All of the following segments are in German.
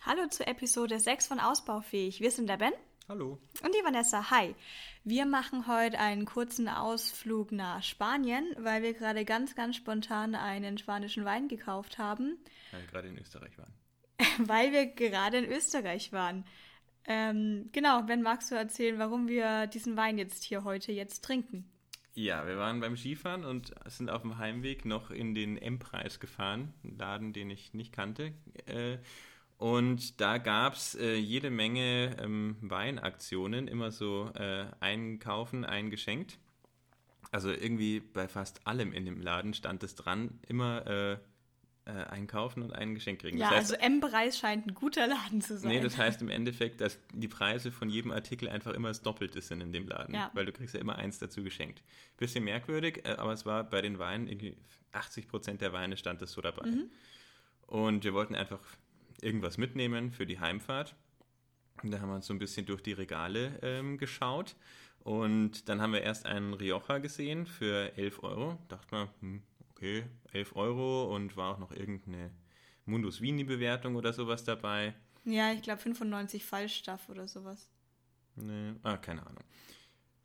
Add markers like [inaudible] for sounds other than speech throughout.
Hallo zur Episode 6 von Ausbaufähig. Wir sind der Ben. Hallo. Und die Vanessa. Hi. Wir machen heute einen kurzen Ausflug nach Spanien, weil wir gerade ganz, ganz spontan einen spanischen Wein gekauft haben. Weil wir gerade in Österreich waren. [laughs] weil wir gerade in Österreich waren. Ähm, genau, Ben, magst du erzählen, warum wir diesen Wein jetzt hier heute jetzt trinken? Ja, wir waren beim Skifahren und sind auf dem Heimweg noch in den M-Preis gefahren, einen Laden, den ich nicht kannte. Äh, und da gab es äh, jede Menge ähm, Weinaktionen, immer so äh, einkaufen, eingeschenkt. Also irgendwie bei fast allem in dem Laden stand es dran, immer äh, äh, einkaufen und ein Geschenk kriegen. Ja, das heißt, also M-Preis scheint ein guter Laden zu sein. Nee, das heißt im Endeffekt, dass die Preise von jedem Artikel einfach immer das Doppelte sind in dem Laden, ja. weil du kriegst ja immer eins dazu geschenkt. Bisschen merkwürdig, äh, aber es war bei den Weinen, irgendwie 80 Prozent der Weine stand das so dabei. Mhm. Und wir wollten einfach irgendwas mitnehmen für die Heimfahrt. Und da haben wir uns so ein bisschen durch die Regale ähm, geschaut. Und dann haben wir erst einen Rioja gesehen für 11 Euro. Dachte mal, hm, okay, 11 Euro und war auch noch irgendeine Mundus Vini-Bewertung oder sowas dabei. Ja, ich glaube 95 Fallstaff oder sowas. Nee, ah, keine Ahnung.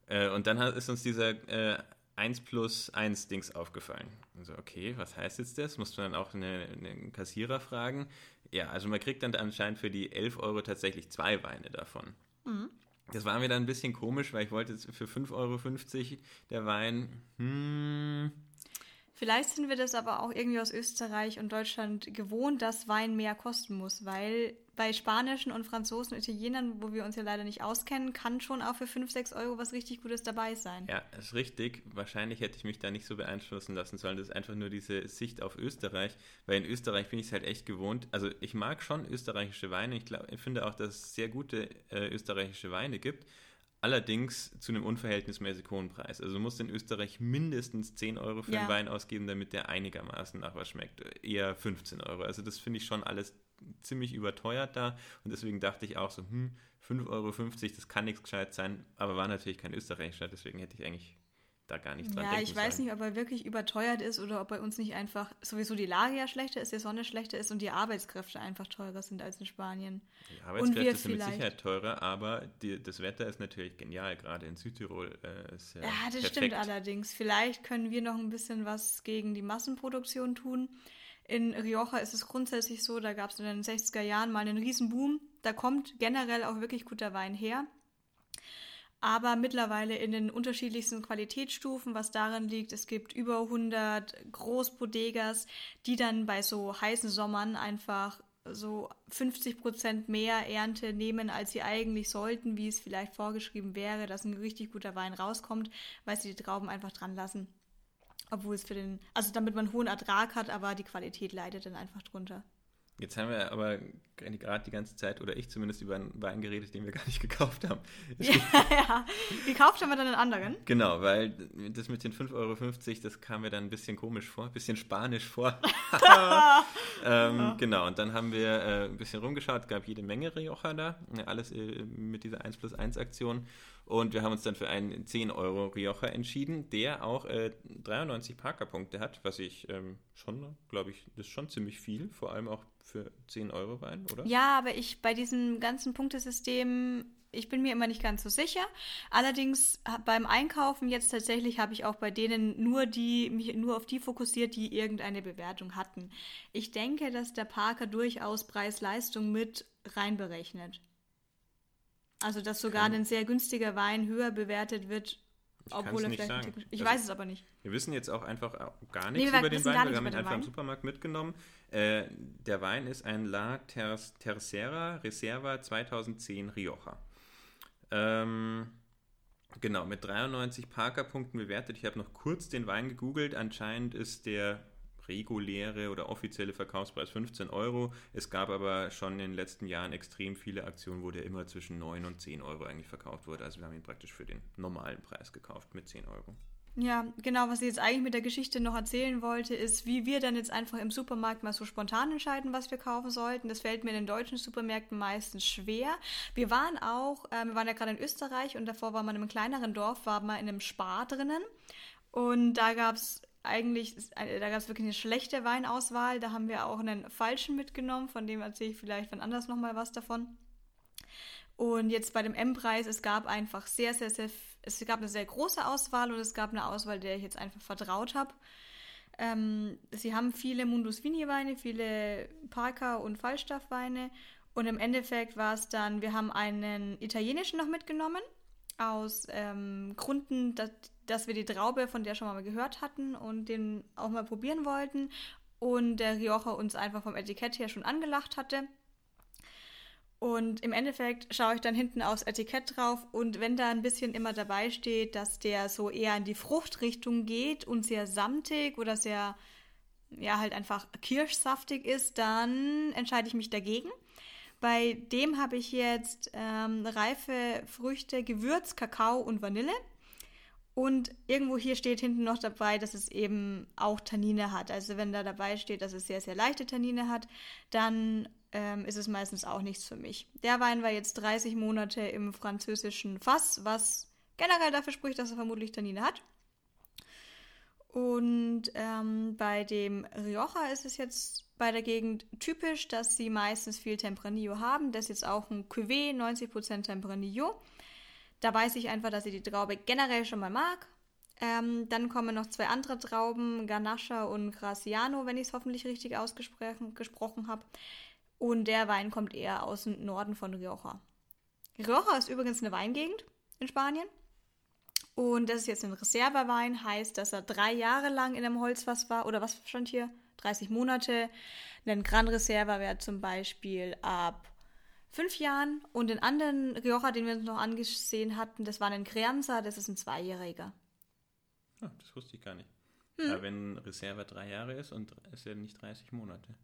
Äh, und dann ist uns dieser äh, 1 plus 1 Dings aufgefallen. Also, okay, was heißt jetzt das? Musst du dann auch einen eine Kassierer fragen. Ja, also man kriegt dann anscheinend für die 11 Euro tatsächlich zwei Weine davon. Mhm. Das war mir dann ein bisschen komisch, weil ich wollte jetzt für 5,50 Euro der Wein, hm, Vielleicht sind wir das aber auch irgendwie aus Österreich und Deutschland gewohnt, dass Wein mehr kosten muss, weil bei Spanischen und Franzosen und Italienern, wo wir uns ja leider nicht auskennen, kann schon auch für 5, 6 Euro was richtig Gutes dabei sein. Ja, ist richtig. Wahrscheinlich hätte ich mich da nicht so beeinflussen lassen sollen. Das ist einfach nur diese Sicht auf Österreich, weil in Österreich bin ich es halt echt gewohnt. Also ich mag schon österreichische Weine. Ich, glaub, ich finde auch, dass es sehr gute äh, österreichische Weine gibt. Allerdings zu einem unverhältnismäßig hohen Preis. Also du musst in Österreich mindestens 10 Euro für ja. einen Wein ausgeben, damit der einigermaßen nach was schmeckt. Eher 15 Euro. Also das finde ich schon alles ziemlich überteuert da. Und deswegen dachte ich auch so, hm, 5,50 Euro, das kann nichts gescheit sein. Aber war natürlich kein österreichischer, deswegen hätte ich eigentlich da gar nicht dran Ja, ich weiß nicht, ob er wirklich überteuert ist oder ob bei uns nicht einfach sowieso die Lage ja schlechter ist, die Sonne schlechter ist und die Arbeitskräfte einfach teurer sind als in Spanien. Die Arbeitskräfte sind mit Sicherheit teurer, aber die, das Wetter ist natürlich genial, gerade in Südtirol. Äh, ist ja, ja, das perfekt. stimmt allerdings. Vielleicht können wir noch ein bisschen was gegen die Massenproduktion tun. In Rioja ist es grundsätzlich so, da gab es in den 60er Jahren mal einen Riesenboom. Da kommt generell auch wirklich guter Wein her aber mittlerweile in den unterschiedlichsten Qualitätsstufen, was daran liegt, es gibt über 100 Großbodegas, die dann bei so heißen Sommern einfach so 50 Prozent mehr Ernte nehmen, als sie eigentlich sollten, wie es vielleicht vorgeschrieben wäre, dass ein richtig guter Wein rauskommt, weil sie die Trauben einfach dran lassen. Obwohl es für den, also damit man hohen Ertrag hat, aber die Qualität leidet dann einfach drunter. Jetzt haben wir aber gerade die ganze Zeit, oder ich zumindest, über einen Wein geredet, den wir gar nicht [laughs] gekauft haben. [laughs] Ja, ja, gekauft haben wir dann einen anderen. Genau, weil das mit den 5,50 Euro, das kam mir dann ein bisschen komisch vor, ein bisschen spanisch vor. [laughs] ähm, ja. Genau, und dann haben wir äh, ein bisschen rumgeschaut, gab jede Menge Rioja da, alles äh, mit dieser 1 plus 1 Aktion. Und wir haben uns dann für einen 10 Euro Rioja entschieden, der auch äh, 93 Parkerpunkte hat, was ich ähm, schon, glaube ich, das ist schon ziemlich viel, vor allem auch für 10 Euro Wein, oder? Ja, aber ich bei diesem ganzen Punktesystem, ich bin mir immer nicht ganz so sicher. Allerdings beim Einkaufen jetzt tatsächlich habe ich auch bei denen nur die, mich nur auf die fokussiert, die irgendeine Bewertung hatten. Ich denke, dass der Parker durchaus Preis-Leistung mit reinberechnet. Also, dass sogar Kann. ein sehr günstiger Wein höher bewertet wird, obwohl er vielleicht. Sagen. Ich also, weiß es aber nicht. Wir wissen jetzt auch einfach gar nichts nee, über den Wein. Wir haben ihn einfach im Supermarkt mitgenommen. Äh, der Wein ist ein La Ter Tercera Reserva 2010 Rioja. Ähm, genau, mit 93 Parker-Punkten bewertet. Ich habe noch kurz den Wein gegoogelt. Anscheinend ist der reguläre oder offizielle Verkaufspreis 15 Euro. Es gab aber schon in den letzten Jahren extrem viele Aktionen, wo der immer zwischen 9 und 10 Euro eigentlich verkauft wurde. Also wir haben ihn praktisch für den normalen Preis gekauft mit 10 Euro. Ja, genau, was ich jetzt eigentlich mit der Geschichte noch erzählen wollte, ist, wie wir dann jetzt einfach im Supermarkt mal so spontan entscheiden, was wir kaufen sollten. Das fällt mir in den deutschen Supermärkten meistens schwer. Wir waren auch, äh, wir waren ja gerade in Österreich und davor war man in einem kleineren Dorf, war man in einem Spar drinnen. Und da gab es eigentlich, da gab es wirklich eine schlechte Weinauswahl. Da haben wir auch einen falschen mitgenommen, von dem erzähle ich vielleicht wann anders nochmal was davon. Und jetzt bei dem M-Preis, es gab einfach sehr, sehr, sehr, es gab eine sehr große Auswahl und es gab eine Auswahl, der ich jetzt einfach vertraut habe. Ähm, sie haben viele Mundus Vini Weine, viele Parker und Falstaff-Weine. Und im Endeffekt war es dann, wir haben einen italienischen noch mitgenommen, aus ähm, Gründen, dass, dass wir die Traube von der schon mal gehört hatten und den auch mal probieren wollten. Und der Rioja uns einfach vom Etikett her schon angelacht hatte. Und im Endeffekt schaue ich dann hinten aufs Etikett drauf und wenn da ein bisschen immer dabei steht, dass der so eher in die Fruchtrichtung geht und sehr samtig oder sehr, ja, halt einfach kirschsaftig ist, dann entscheide ich mich dagegen. Bei dem habe ich jetzt ähm, reife Früchte, Gewürz, Kakao und Vanille. Und irgendwo hier steht hinten noch dabei, dass es eben auch Tannine hat. Also wenn da dabei steht, dass es sehr, sehr leichte Tannine hat, dann ähm, ist es meistens auch nichts für mich. Der Wein war jetzt 30 Monate im französischen Fass, was generell dafür spricht, dass er vermutlich Tannine hat. Und ähm, bei dem Rioja ist es jetzt bei der Gegend typisch, dass sie meistens viel Tempranillo haben. Das ist jetzt auch ein Cuvée, 90% Tempranillo. Da weiß ich einfach, dass ich die Traube generell schon mal mag. Ähm, dann kommen noch zwei andere Trauben, Ganache und Graciano, wenn ich es hoffentlich richtig ausgesprochen habe. Und der Wein kommt eher aus dem Norden von Rioja. Rioja ist übrigens eine Weingegend in Spanien. Und das ist jetzt ein Reservewein, heißt, dass er drei Jahre lang in einem Holzfass war. Oder was stand hier? 30 Monate. Ein Gran Reserva wäre zum Beispiel ab fünf Jahren. Und den anderen Rioja, den wir uns noch angesehen hatten, das war ein Crianza, das ist ein Zweijähriger. Oh, das wusste ich gar nicht. Hm. Aber wenn Reserva drei Jahre ist und ist ja nicht 30 Monate.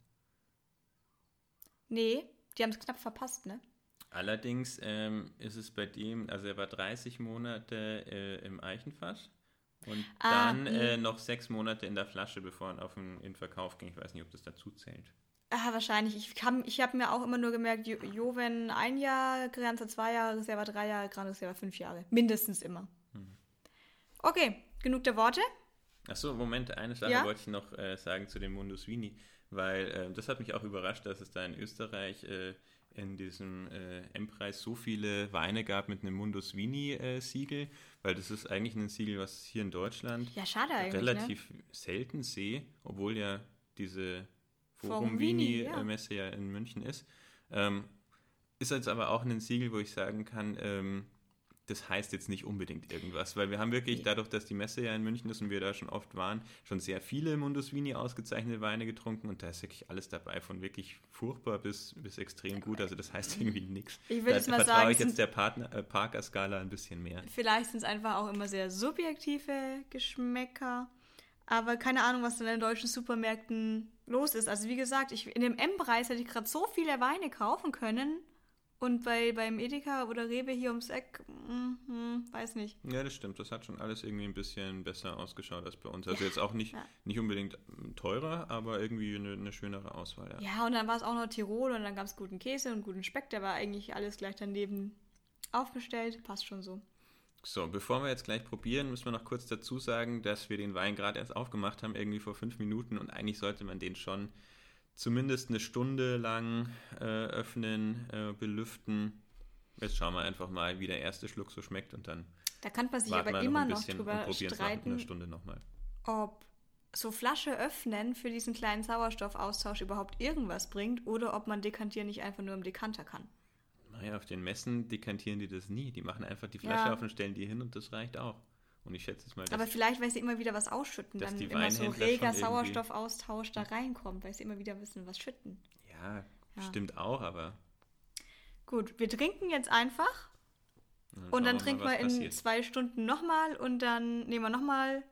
Nee, die haben es knapp verpasst, ne? Allerdings ähm, ist es bei dem, also er war 30 Monate äh, im Eichenfass und ah, dann äh, noch sechs Monate in der Flasche, bevor er auf den, in Verkauf ging. Ich weiß nicht, ob das dazu zählt. Ah, wahrscheinlich. Ich, ich habe mir auch immer nur gemerkt, jo Joven ein Jahr, Granza zwei Jahre, Reserva drei Jahre, Gran Reserva fünf Jahre. Mindestens immer. Hm. Okay, genug der Worte. Achso, Moment, eine Sache ja? wollte ich noch äh, sagen zu dem Mundus Vini weil äh, das hat mich auch überrascht, dass es da in Österreich äh, in diesem äh, M-Preis so viele Weine gab mit einem Mundus Vini-Siegel, weil das ist eigentlich ein Siegel, was hier in Deutschland ja, ne? relativ ne? selten sehe, obwohl ja diese Forum Vini-Messe ja. ja. in München ist. Ähm, ist jetzt aber auch ein Siegel, wo ich sagen kann, ähm, das heißt jetzt nicht unbedingt irgendwas, weil wir haben wirklich dadurch, dass die Messe ja in München ist und wir da schon oft waren, schon sehr viele Mundus Vini ausgezeichnete Weine getrunken und da ist wirklich alles dabei, von wirklich furchtbar bis, bis extrem gut. Also das heißt irgendwie nichts. Ich würde jetzt mal vertraue sagen, ich jetzt der Partner, äh, Parker-Skala ein bisschen mehr. Vielleicht sind es einfach auch immer sehr subjektive Geschmäcker. Aber keine Ahnung, was in den deutschen Supermärkten los ist. Also wie gesagt, ich, in dem M-Preis hätte ich gerade so viele Weine kaufen können und bei, beim Edeka oder Rewe hier ums Eck, mm, mm, weiß nicht. Ja, das stimmt. Das hat schon alles irgendwie ein bisschen besser ausgeschaut als bei uns. Also ja, jetzt auch nicht, ja. nicht unbedingt teurer, aber irgendwie eine, eine schönere Auswahl. Ja. ja, und dann war es auch noch Tirol und dann gab es guten Käse und guten Speck. Der war eigentlich alles gleich daneben aufgestellt. Passt schon so. So, bevor wir jetzt gleich probieren, müssen wir noch kurz dazu sagen, dass wir den Wein gerade erst aufgemacht haben, irgendwie vor fünf Minuten und eigentlich sollte man den schon zumindest eine Stunde lang äh, öffnen, äh, belüften. Jetzt schauen wir einfach mal, wie der erste Schluck so schmeckt und dann. Da kann man sich aber immer noch, noch drüber streiten, eine Stunde noch mal. ob so Flasche öffnen für diesen kleinen Sauerstoffaustausch überhaupt irgendwas bringt oder ob man dekantieren nicht einfach nur im Dekanter kann. Naja, auf den Messen dekantieren die das nie. Die machen einfach die Flasche ja. auf und stellen die hin und das reicht auch. Und ich schätze jetzt mal, Aber vielleicht, weil sie immer wieder was ausschütten, dann immer so reger Sauerstoffaustausch da reinkommt, weil sie immer wieder wissen, was schütten. Ja, ja. stimmt auch, aber. Gut, wir trinken jetzt einfach. Dann und dann wir trinken mal, wir in passiert. zwei Stunden nochmal und dann nehmen wir nochmal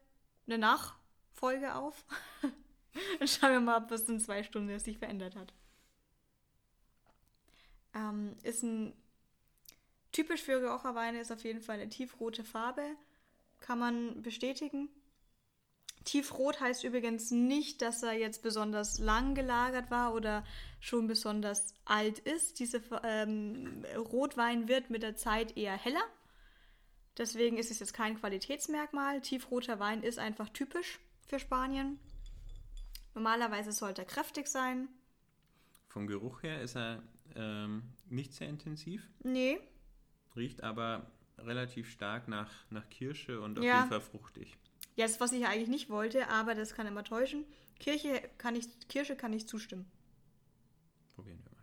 eine Nachfolge auf. [laughs] dann schauen wir mal, ob was in zwei Stunden sich verändert hat. Ähm, ist ein typisch für Raucherweine ist auf jeden Fall eine tiefrote Farbe kann man bestätigen. Tiefrot heißt übrigens nicht, dass er jetzt besonders lang gelagert war oder schon besonders alt ist. Dieser ähm, Rotwein wird mit der Zeit eher heller. Deswegen ist es jetzt kein Qualitätsmerkmal. Tiefroter Wein ist einfach typisch für Spanien. Normalerweise sollte er kräftig sein. Vom Geruch her ist er ähm, nicht sehr intensiv, Nee, riecht aber relativ stark nach, nach Kirsche und auf Ja. jeden Fall fruchtig. ja, das, was ich eigentlich nicht wollte, aber das kann immer täuschen. Kirche kann ich, Kirsche kann ich zustimmen. Probieren wir mal.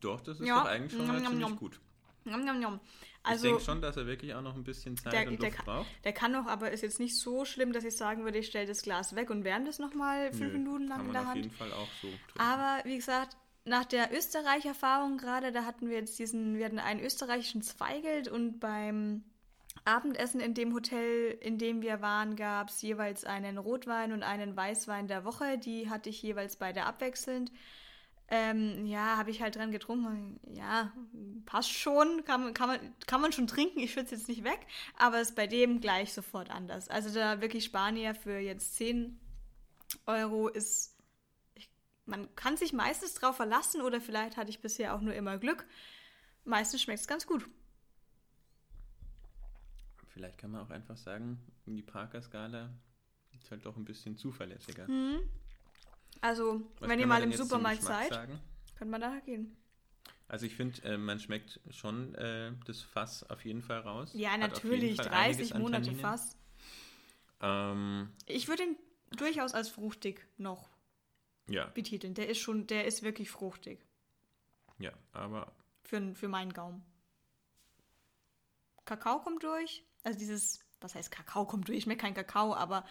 Doch, das ist Mhm. Ja. doch eigentlich schon mal njam, ziemlich njam. gut. Njam, njam. ich Also, denke schon, dass er wirklich auch noch ein bisschen Zeit der, und der, Luft kann, braucht. der kann noch, aber ist jetzt nicht so schlimm, dass ich sagen würde, ich stelle das Glas weg und wärme das nochmal fünf Nö, Minuten lang kann in der auf Hand. jeden Fall auch so. Aber wie gesagt, nach der Österreich-Erfahrung gerade, da hatten wir jetzt diesen, wir hatten einen österreichischen Zweigelt und beim Abendessen in dem Hotel, in dem wir waren, gab es jeweils einen Rotwein und einen Weißwein der Woche. Die hatte ich jeweils beide abwechselnd. Ähm, ja, habe ich halt dran getrunken. Ja, passt schon, kann, man- kann, man, kann man schon trinken. Ich schütze jetzt nicht weg, aber ist bei dem gleich sofort anders. Also da wirklich Spanier für jetzt 10 Euro ist man kann sich meistens drauf verlassen oder vielleicht hatte ich bisher auch nur immer Glück. Meistens schmeckt es ganz gut. Vielleicht kann man auch einfach sagen, die Parker-Skala ist halt doch ein bisschen zuverlässiger. Also, Was wenn ihr mal im Supermarkt seid, Sagen? könnt man da gehen. Also ich finde, äh, man schmeckt schon äh, das Fass auf jeden Fall raus. Ja, natürlich, Fall 30 einiges an Monate Tanninen. fast. Ähm, Ich würde ihn durchaus als fruchtig noch ja, betiteln. Der ist schon, der ist wirklich fruchtig ja, aber für, für meinen Gaumen. Kakao kommt durch. Also dieses, was heißt Kakao kommt durch? Ich schmecke kein Kakao, aber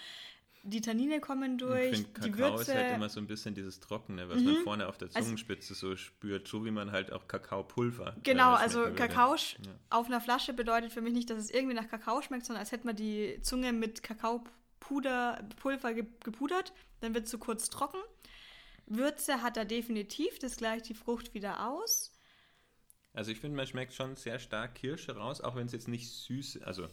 die Tannine kommen ich durch. finde, die Kakao Würze. ist halt immer so ein bisschen dieses Trockene, was man vorne auf der Also- Zungenspitze so spürt, so wie man halt auch Kakaopulver. Genau, also. Kakao Ja. auf einer Flasche bedeutet für mich nicht, dass es irgendwie nach Kakao schmeckt, sondern als hätte man die Zunge mit Kakaopuder, Pulver ge- gepudert. Dann wird es so kurz trocken. Würze hat er definitiv, das gleicht die Frucht wieder aus. Also ich finde, man schmeckt schon sehr stark Kirsche raus, auch wenn es jetzt nicht süß, also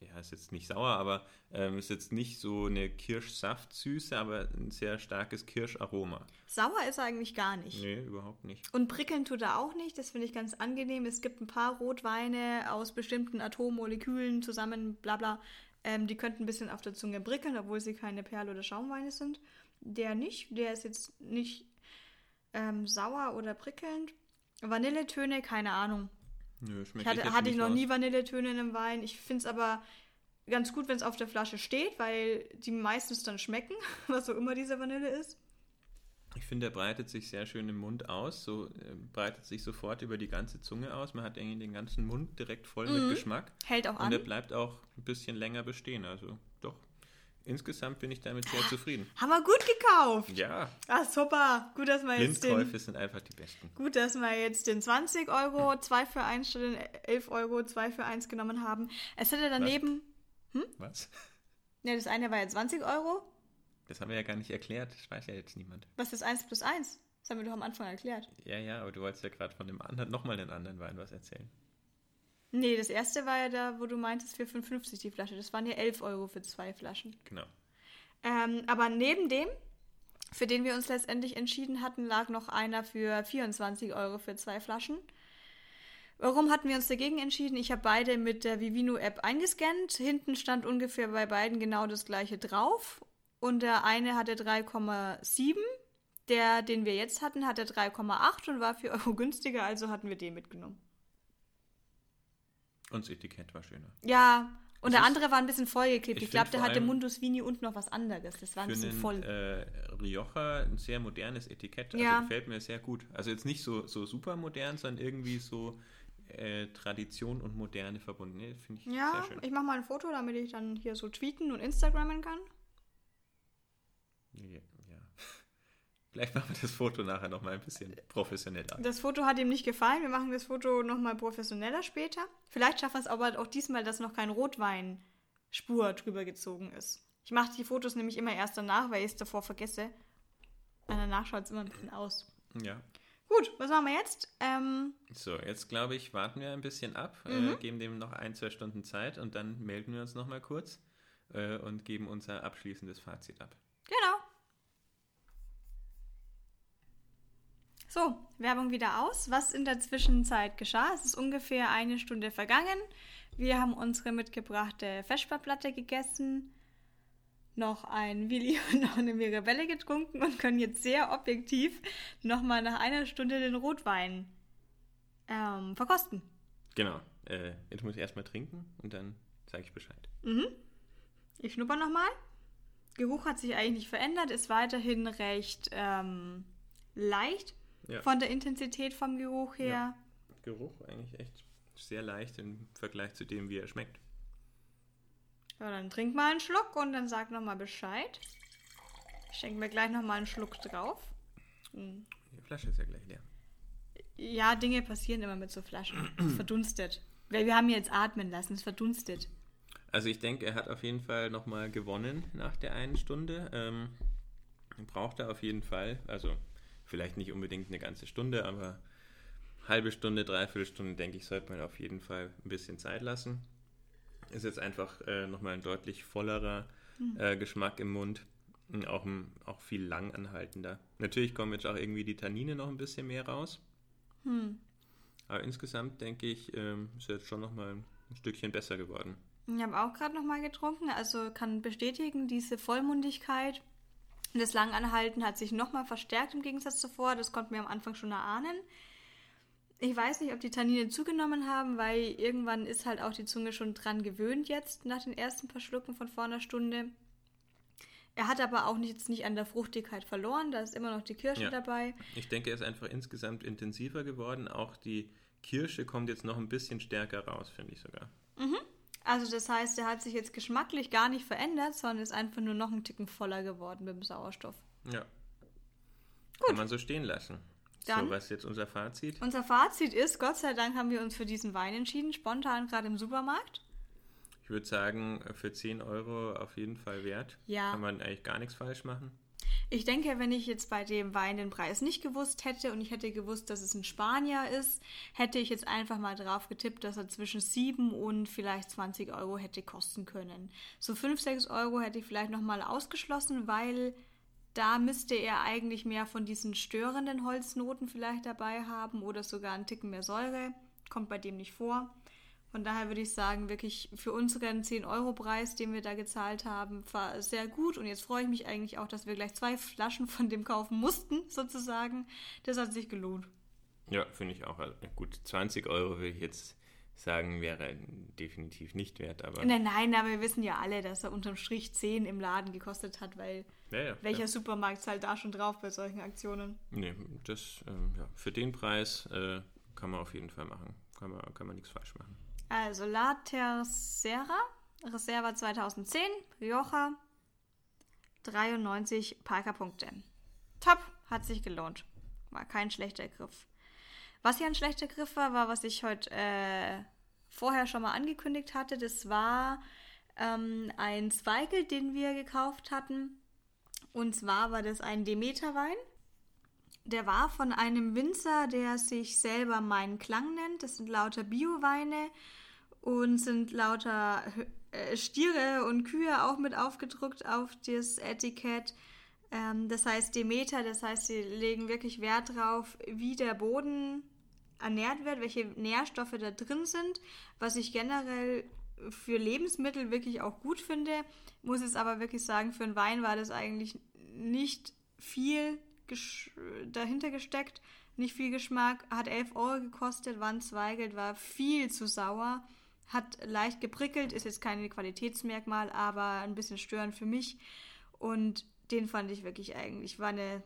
ja, ist jetzt nicht sauer, aber ähm, ist jetzt nicht so eine Kirschsaftsüße, aber ein sehr starkes Kirscharoma. Sauer ist er eigentlich gar nicht. Nee, überhaupt nicht. Und prickeln tut er auch nicht, das finde ich ganz angenehm. Es gibt ein paar Rotweine aus bestimmten Atommolekülen zusammen, bla bla. Ähm, die könnten ein bisschen auf der Zunge prickeln, obwohl sie keine Perl- oder Schaumweine sind. Der nicht, der ist jetzt nicht ähm, sauer oder prickelnd. Vanilletöne, keine Ahnung. Nö, Ich schmeckt hatte, jetzt hatte ich noch raus. nie Vanilletöne in einem Wein. Ich finde es aber ganz gut, wenn es auf der Flasche steht, weil die meistens dann schmecken, [laughs] was auch immer diese Vanille ist. Ich finde, er breitet sich sehr schön im Mund aus, so äh, breitet sich sofort über die ganze Zunge aus. Man hat irgendwie den ganzen Mund direkt voll mit Geschmack. Hält auch Und er an. bleibt auch ein bisschen länger bestehen. Also doch, insgesamt bin ich damit sehr zufrieden. Haben wir gut gekauft. Ja, Ah, super. Gut, dass wir jetzt den, Blindkäufe sind einfach die besten. gut, dass wir jetzt den 20 Euro 2 für 1 statt den 11 Euro 2 für 1 genommen haben. Es hätte daneben, Was? ne, das eine war ja 20 Euro. Das haben wir ja gar nicht erklärt. Das weiß ja jetzt niemand. Was ist 1 plus 1? Das haben wir doch am Anfang erklärt. Ja, ja, aber du wolltest ja gerade von dem anderen, nochmal einen anderen Wein was erzählen. Nee, das erste war ja da, wo du meintest, für 55 die Flasche. Das waren ja 11 Euro für zwei Flaschen. Genau. Ähm, aber neben dem, für den wir uns letztendlich entschieden hatten, lag noch einer für 24 Euro für zwei Flaschen. Warum hatten wir uns dagegen entschieden? Ich habe beide mit der Vivino-App eingescannt. Hinten stand ungefähr bei beiden genau das gleiche drauf. Und der eine hatte 3,7. Der, den wir jetzt hatten, hatte 3,8 und war 4 Euro günstiger, also hatten wir den mitgenommen. Und das Etikett war schöner. Ja, und Es der andere war ein bisschen vollgeklebt. ich Ich, glaube, der hatte Mundus Vini und noch was anderes. Das war ein bisschen einen voll. äh, Rioja ein sehr modernes Etikett. Also Ja. gefällt mir sehr gut. Also jetzt nicht so, so super modern, sondern irgendwie so äh, Tradition und Moderne verbunden. Nee, Finde ich Ja, sehr schön. ich mache mal ein Foto, damit ich dann hier so tweeten und Instagrammen kann. Ja. Vielleicht machen wir das Foto nachher nochmal ein bisschen professioneller. Das Foto hat ihm nicht gefallen. Wir machen das Foto nochmal professioneller später. Vielleicht schaffen wir es aber auch diesmal, dass noch kein Rotweinspur drüber gezogen ist. Ich mache die Fotos nämlich immer erst danach, weil ich es davor vergesse. Und danach schaut es immer ein bisschen aus. Ja. Gut, was machen wir jetzt? Ähm, So, jetzt glaube ich, warten wir ein bisschen ab, Mhm. äh, geben dem noch ein, zwei Stunden Zeit und dann melden wir uns nochmal kurz äh, und geben unser abschließendes Fazit ab. genau. So, Werbung wieder aus. Was in der Zwischenzeit geschah? Es ist ungefähr eine Stunde vergangen. Wir haben unsere mitgebrachte Vesperplatte gegessen, noch ein Willi [laughs] und noch eine Mirabelle getrunken und können jetzt sehr objektiv nochmal nach einer Stunde den Rotwein ähm, verkosten. Genau. Äh, jetzt muss ich erstmal trinken und dann sage ich Bescheid. Mhm. Ich schnupper nochmal. Geruch hat sich eigentlich nicht verändert, ist weiterhin recht ähm, leicht Ja. von der Intensität vom Geruch her. Ja. Geruch eigentlich echt sehr leicht im Vergleich zu dem, wie er schmeckt. Ja, dann trink mal einen Schluck und dann sag nochmal Bescheid. Ich schenke mir gleich nochmal einen Schluck drauf. Hm. Die Flasche ist ja gleich leer. Ja, Dinge passieren immer mit so Flaschen. Es [clears throat] verdunstet. Weil wir haben jetzt atmen lassen, es verdunstet. Also ich denke, er hat auf jeden Fall nochmal gewonnen nach der einen Stunde. Ähm, braucht er auf jeden Fall. Also vielleicht nicht unbedingt eine ganze Stunde, aber halbe Stunde, dreiviertel Stunde, denke ich, sollte man auf jeden Fall ein bisschen Zeit lassen. Ist jetzt einfach äh, nochmal ein deutlich vollerer äh, Geschmack im Mund. Und Auch, auch viel langanhaltender. Natürlich kommen jetzt auch irgendwie die Tannine noch ein bisschen mehr raus. Aber insgesamt denke ich, ähm, ist jetzt schon nochmal ein Stückchen besser geworden. Ich habe auch gerade nochmal getrunken, also kann bestätigen, diese Vollmundigkeit und das Langanhalten hat sich nochmal verstärkt im Gegensatz zuvor. Das konnten wir am Anfang schon erahnen. Ich weiß nicht, ob die Tannine zugenommen haben, weil irgendwann ist halt auch die Zunge schon dran gewöhnt jetzt nach den ersten paar Schlucken von vor einer Stunde. Er hat aber auch nicht, jetzt nicht an der Fruchtigkeit verloren, da ist immer noch die Kirsche Ja. dabei. Ich denke, er ist einfach insgesamt intensiver geworden. Auch die Kirsche kommt jetzt noch ein bisschen stärker raus, finde ich sogar. Also das heißt, er hat sich jetzt geschmacklich gar nicht verändert, sondern ist einfach nur noch ein Ticken voller geworden mit dem Sauerstoff. Ja. Kann man so stehen lassen. Dann- so, was ist jetzt unser Fazit? Unser Fazit ist, Gott sei Dank haben wir uns für diesen Wein entschieden, spontan gerade im Supermarkt. Ich würde sagen, für 10 Euro auf jeden Fall wert. Ja. Kann man eigentlich gar nichts falsch machen. Ich denke, wenn ich jetzt bei dem Wein den Preis nicht gewusst hätte und ich hätte gewusst, dass es ein Spanier ist, hätte ich jetzt einfach mal drauf getippt, dass er zwischen 7 und vielleicht 20 Euro hätte kosten können. So 5, 6 Euro hätte ich vielleicht nochmal ausgeschlossen, weil da müsste er eigentlich mehr von diesen störenden Holznoten vielleicht dabei haben oder sogar einen Ticken mehr Säure. Kommt bei dem nicht vor. Von daher würde ich sagen, wirklich für unseren 10-Euro-Preis, den wir da gezahlt haben, war sehr gut. Und jetzt freue ich mich eigentlich auch, dass wir gleich zwei Flaschen von dem kaufen mussten, sozusagen. Das hat sich gelohnt. Ja, finde ich auch. Also, gut, 20 Euro würde ich jetzt sagen, wäre definitiv nicht wert, aber. Nein, nein, aber wir wissen ja alle, dass er unterm Strich 10 im Laden gekostet hat, weil Ja, ja, welcher ja. Supermarkt zahlt da schon drauf bei solchen Aktionen? Nee, das, ähm, ja, für den Preis äh, kann man auf jeden Fall machen. Kann man, kann man nichts falsch machen. Also La Tercera, Reserva 2010, Rioja, 93 Parker-Punkte. Top, hat sich gelohnt. War kein schlechter Griff. Was hier ein schlechter Griff war, war, was ich heute äh, vorher schon mal angekündigt hatte. Das war ähm, ein Zweigel, den wir gekauft hatten. Und zwar war das ein Demeter-Wein. Der war von einem Winzer, der sich selber Mein Klang nennt. Das sind lauter Bio-Weine und sind lauter äh, Stiere und Kühe auch mit aufgedruckt auf das Etikett. Ähm, das heißt Demeter, das heißt, sie legen wirklich Wert drauf, wie der Boden ernährt wird, welche Nährstoffe da drin sind, was ich generell für Lebensmittel wirklich auch gut finde. Muss jetzt aber wirklich sagen, für einen Wein war das eigentlich nicht viel dahinter gesteckt, nicht viel Geschmack, hat 11 Euro gekostet, war Zweigelt, war viel zu sauer, hat leicht geprickelt, ist jetzt kein Qualitätsmerkmal, aber ein bisschen störend für mich. Und den fand ich wirklich eigentlich, war eine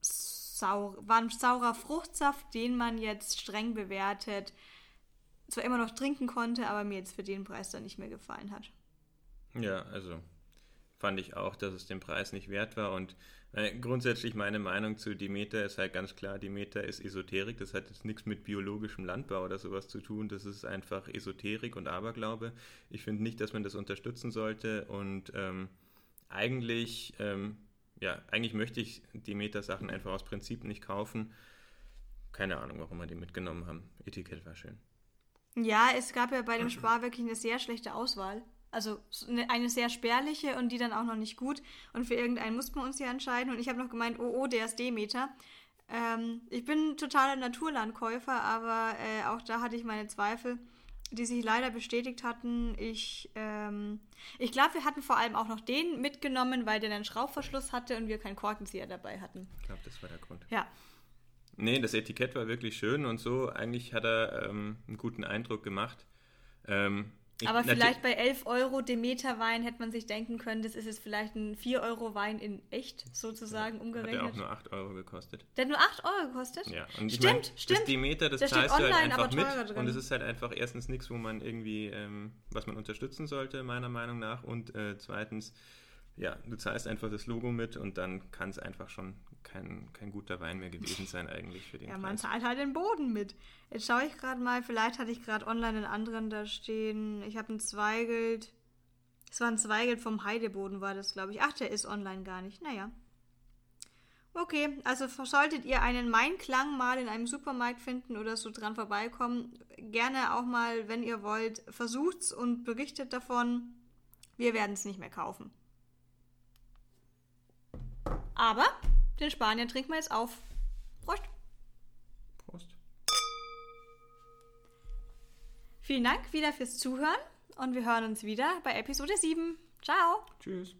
sau war ein saurer Fruchtsaft, den man jetzt streng bewertet, zwar immer noch trinken konnte, aber mir jetzt für den Preis dann nicht mehr gefallen hat. Ja, also fand ich auch, dass es den Preis nicht wert war. Und äh, grundsätzlich meine Meinung zu Demeter ist halt ganz klar, Demeter ist Esoterik. Das hat jetzt nichts mit biologischem Landbau oder sowas zu tun. Das ist einfach Esoterik und Aberglaube. Ich finde nicht, dass man das unterstützen sollte. Und ähm, eigentlich, ähm, ja, eigentlich möchte ich Demeter-Sachen einfach aus Prinzip nicht kaufen. Keine Ahnung, warum wir die mitgenommen haben. Etikett war schön. Ja, es gab ja bei dem Spar wirklich eine sehr schlechte Auswahl. Also so eine, eine sehr spärliche und die dann auch noch nicht gut. Und für irgendeinen mussten wir uns ja entscheiden. Und ich habe noch gemeint, oh, oh, der ist Demeter. Ähm, ich bin totaler Naturlandkäufer, aber äh, auch da hatte ich meine Zweifel, die sich leider bestätigt hatten. Ich, ähm, ich glaube, wir hatten vor allem auch noch den mitgenommen, weil der einen Schraubverschluss hatte und wir keinen Korkenzieher dabei hatten. Ich glaube, das war der Grund. Ja. Nee, das Etikett war wirklich schön und so. Eigentlich hat er ähm, einen guten Eindruck gemacht. Ähm, ich, Aber vielleicht bei 11 Euro Demeter-Wein hätte man sich denken können, das ist jetzt vielleicht ein 4 Euro Wein in echt sozusagen ja, umgerechnet. Hat ja auch nur 8 Euro gekostet. Der hat nur 8 Euro gekostet? Ja, und stimmt, mein, stimmt. Das Demeter, das zahlst du halt einfach mit. Drin. Und es ist halt einfach erstens nichts, wo man irgendwie, ähm, was man unterstützen sollte, meiner Meinung nach. Und äh, zweitens, ja, du zahlst einfach das Logo mit und dann kann es einfach schon kein, kein guter Wein mehr gewesen sein eigentlich für den [laughs] Ja, man Preis. zahlt halt den Boden mit. Jetzt schaue ich gerade mal, vielleicht hatte ich gerade online einen anderen da stehen. Ich habe einen Zweigelt. Es war ein Zweigelt vom Heideboden, war das, glaube ich. Ach, der ist online gar nicht. Naja. Okay, also solltet ihr einen Mainklang mal in einem Supermarkt finden oder so dran vorbeikommen, gerne auch mal, wenn ihr wollt, versucht's und berichtet davon. Wir werden es nicht mehr kaufen. Aber den Spanier trinken wir jetzt auf. Prost. Prost. Vielen Dank wieder fürs Zuhören und wir hören uns wieder bei Episode 7. Ciao. Tschüss.